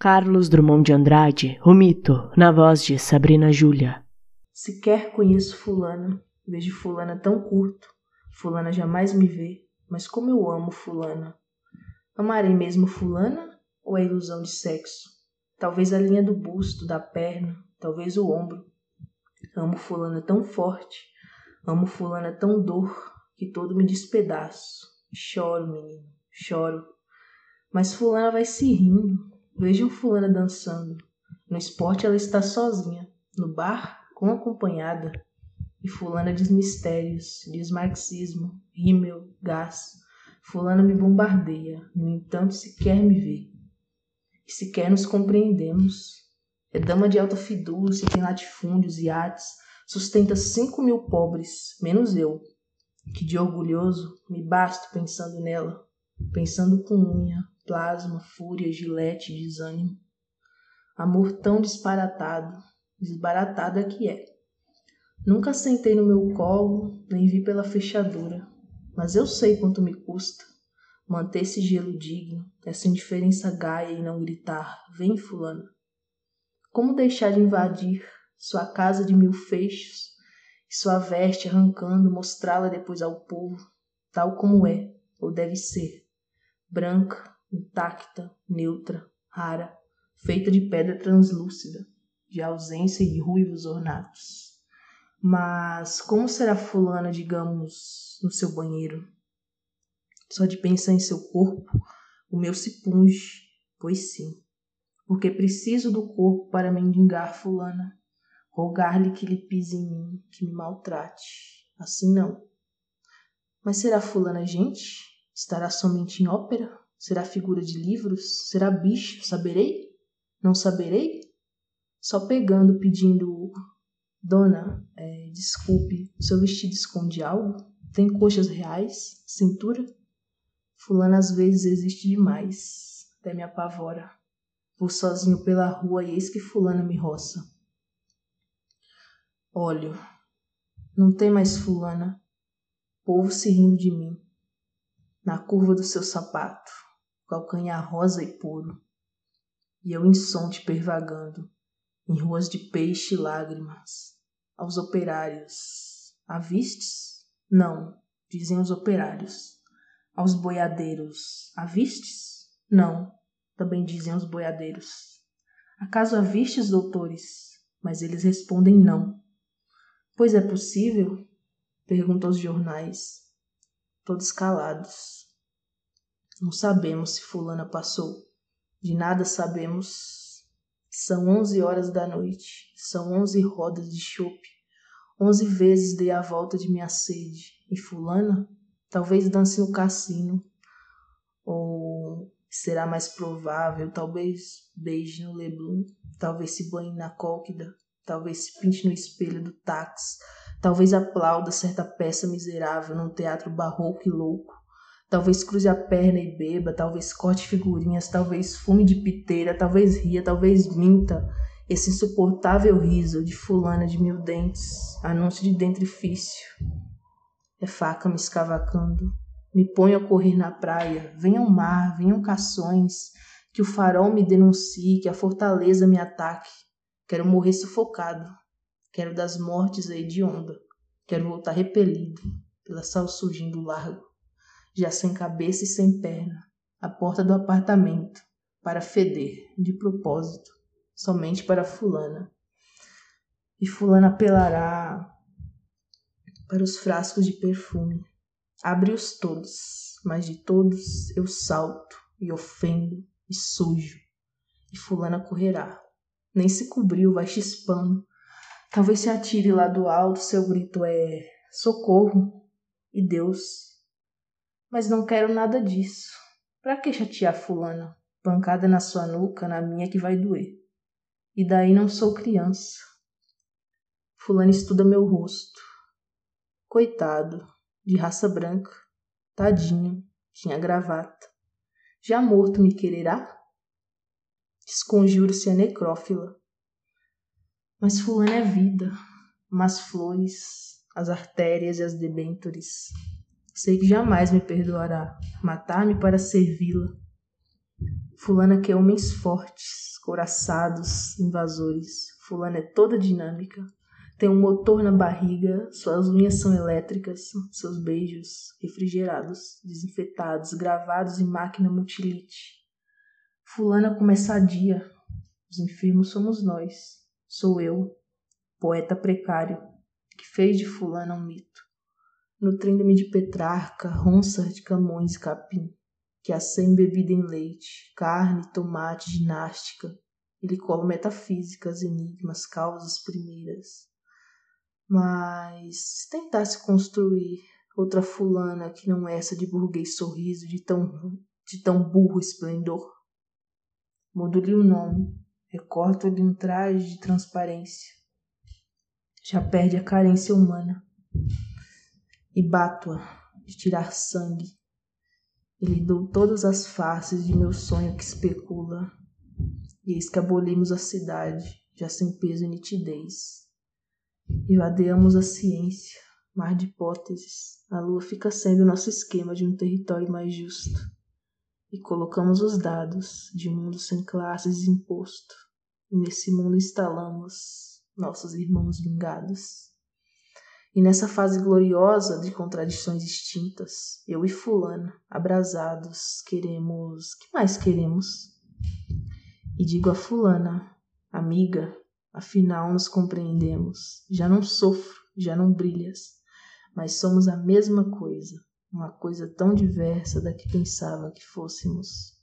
Carlos Drummond de Andrade, o mito, na voz de Sabrina Júlia. Sequer conheço fulana, vejo fulana tão curto, fulana jamais me vê, mas como eu amo fulana. Amarei mesmo fulana ou é ilusão de sexo? Talvez a linha do busto, da perna, talvez o ombro. Amo fulana tão forte, amo fulana tão dor, que todo me despedaço. Choro, menino, choro. Mas fulana vai se rindo, Vejam fulana dançando. No esporte ela está sozinha. No bar, com acompanhada. E fulana diz mistérios, diz marxismo, rímel, gás. Fulana me bombardeia, no entanto sequer me vê. E sequer nos compreendemos. É dama de alta fidúcia, tem latifúndios, iates, sustenta cinco mil pobres, menos eu, que de orgulhoso me basto pensando nela, pensando com unha, plasma, fúria, gilete, desânimo. Amor tão disparatado, desbaratada que é. Nunca sentei no meu colo, nem vi pela fechadura, mas eu sei quanto me custa manter esse gelo digno, essa indiferença gaia e não gritar: Vem, Fulana. Como deixar de invadir sua casa de mil fechos e sua veste arrancando, mostrá-la depois ao povo, tal como é, ou deve ser, branca, intacta, neutra, rara, feita de pedra translúcida, de ausência e ruivos ornatos. Mas como será fulana, digamos, no seu banheiro? Só de pensar em seu corpo, o meu se punge, pois sim, porque preciso do corpo para mendigar fulana, rogar-lhe que lhe pise em mim, que me maltrate. Assim não. Mas será fulana gente? Estará somente em ópera? Será figura de livros? Será bicho? Saberei? Não saberei? Só pegando, pedindo. Dona, é, desculpe, seu vestido esconde algo? Tem coxas reais? Cintura? Fulana às vezes existe demais, até me apavora. Vou sozinho pela rua e eis que fulana me roça. Olho, não tem mais fulana, povo se rindo de mim, na curva do seu sapato calcanhar rosa e puro, e eu insonte pervagando em ruas de peixe e lágrimas, aos operários. Avistes? Não, dizem os operários. Aos boiadeiros. Avistes? Não, também dizem os boiadeiros. Acaso avistes, doutores? Mas eles respondem não. Pois é possível? Perguntam os jornais, todos calados. Não sabemos se fulana passou. De nada sabemos. São onze horas da noite. São onze rodas de chope. Onze vezes dei a volta de minha sede. E fulana? Talvez dance no cassino. Ou será mais provável, talvez beije no Leblon. Talvez se banhe na cóquida. Talvez se pinte no espelho do táxi. Talvez aplauda certa peça miserável num teatro barroco e louco Talvez cruze a perna e beba, talvez corte figurinhas, talvez fume de piteira, talvez ria, talvez minta. Esse insuportável riso de fulana de mil dentes, anúncio de dentrifício. É faca me escavacando. Me ponho a correr na praia. Venham mar, venham cações. Que o farol me denuncie, que a fortaleza me ataque. Quero morrer sufocado. Quero das mortes hedionda. Quero voltar repelido pela sal surgindo largo já sem cabeça e sem perna, à porta do apartamento, para feder, de propósito, somente para Fulana. E Fulana apelará para os frascos de perfume. Abre-os todos, mas de todos eu salto e ofendo e sujo. E Fulana correrá. Nem se cobriu, vai chispando. Talvez se atire lá do alto, seu grito é socorro. E Deus mas não quero nada disso. Pra que chatear fulana? Pancada na sua nuca, na minha que vai doer. E daí não sou criança. Fulano estuda meu rosto. Coitado, de raça branca, tadinho, tinha gravata. Já morto me quererá? Desconjuro-se a necrófila. Mas fulano é vida, umas flores, as artérias e as debentures. Sei que jamais me perdoará matar-me para servi-la. Fulana quer homens fortes, couraçados, invasores. Fulana é toda dinâmica. Tem um motor na barriga, suas unhas são elétricas, seus beijos refrigerados, desinfetados, gravados em máquina multilite. Fulana começadia. Os enfermos somos nós. Sou eu, poeta precário, que fez de fulana um mito. Nutrindo-me de Petrarca, Ronsard Camões e Capim, que acém bebida em leite, carne, tomate, ginástica, e lhe colo metafísicas, enigmas, causas primeiras. Mas se tentasse construir outra fulana que não essa de burguês sorriso, de tão, de tão burro esplendor, mudo-lhe o nome, recorto-lhe um traje de transparência, já perde a carência humana. E bato-a de tirar sangue. E lhe dou todas as faces de meu sonho que especula. E eis a cidade, já sem peso e nitidez. E vadeamos a ciência, mar de hipóteses. A lua fica sendo nosso esquema de um território mais justo. E colocamos os dados de um mundo sem classes e imposto. E nesse mundo instalamos nossos irmãos vingados. E nessa fase gloriosa de contradições extintas, eu e Fulana, abrasados, queremos. que mais queremos? E digo a Fulana, amiga, afinal nos compreendemos. Já não sofro, já não brilhas, mas somos a mesma coisa, uma coisa tão diversa da que pensava que fôssemos.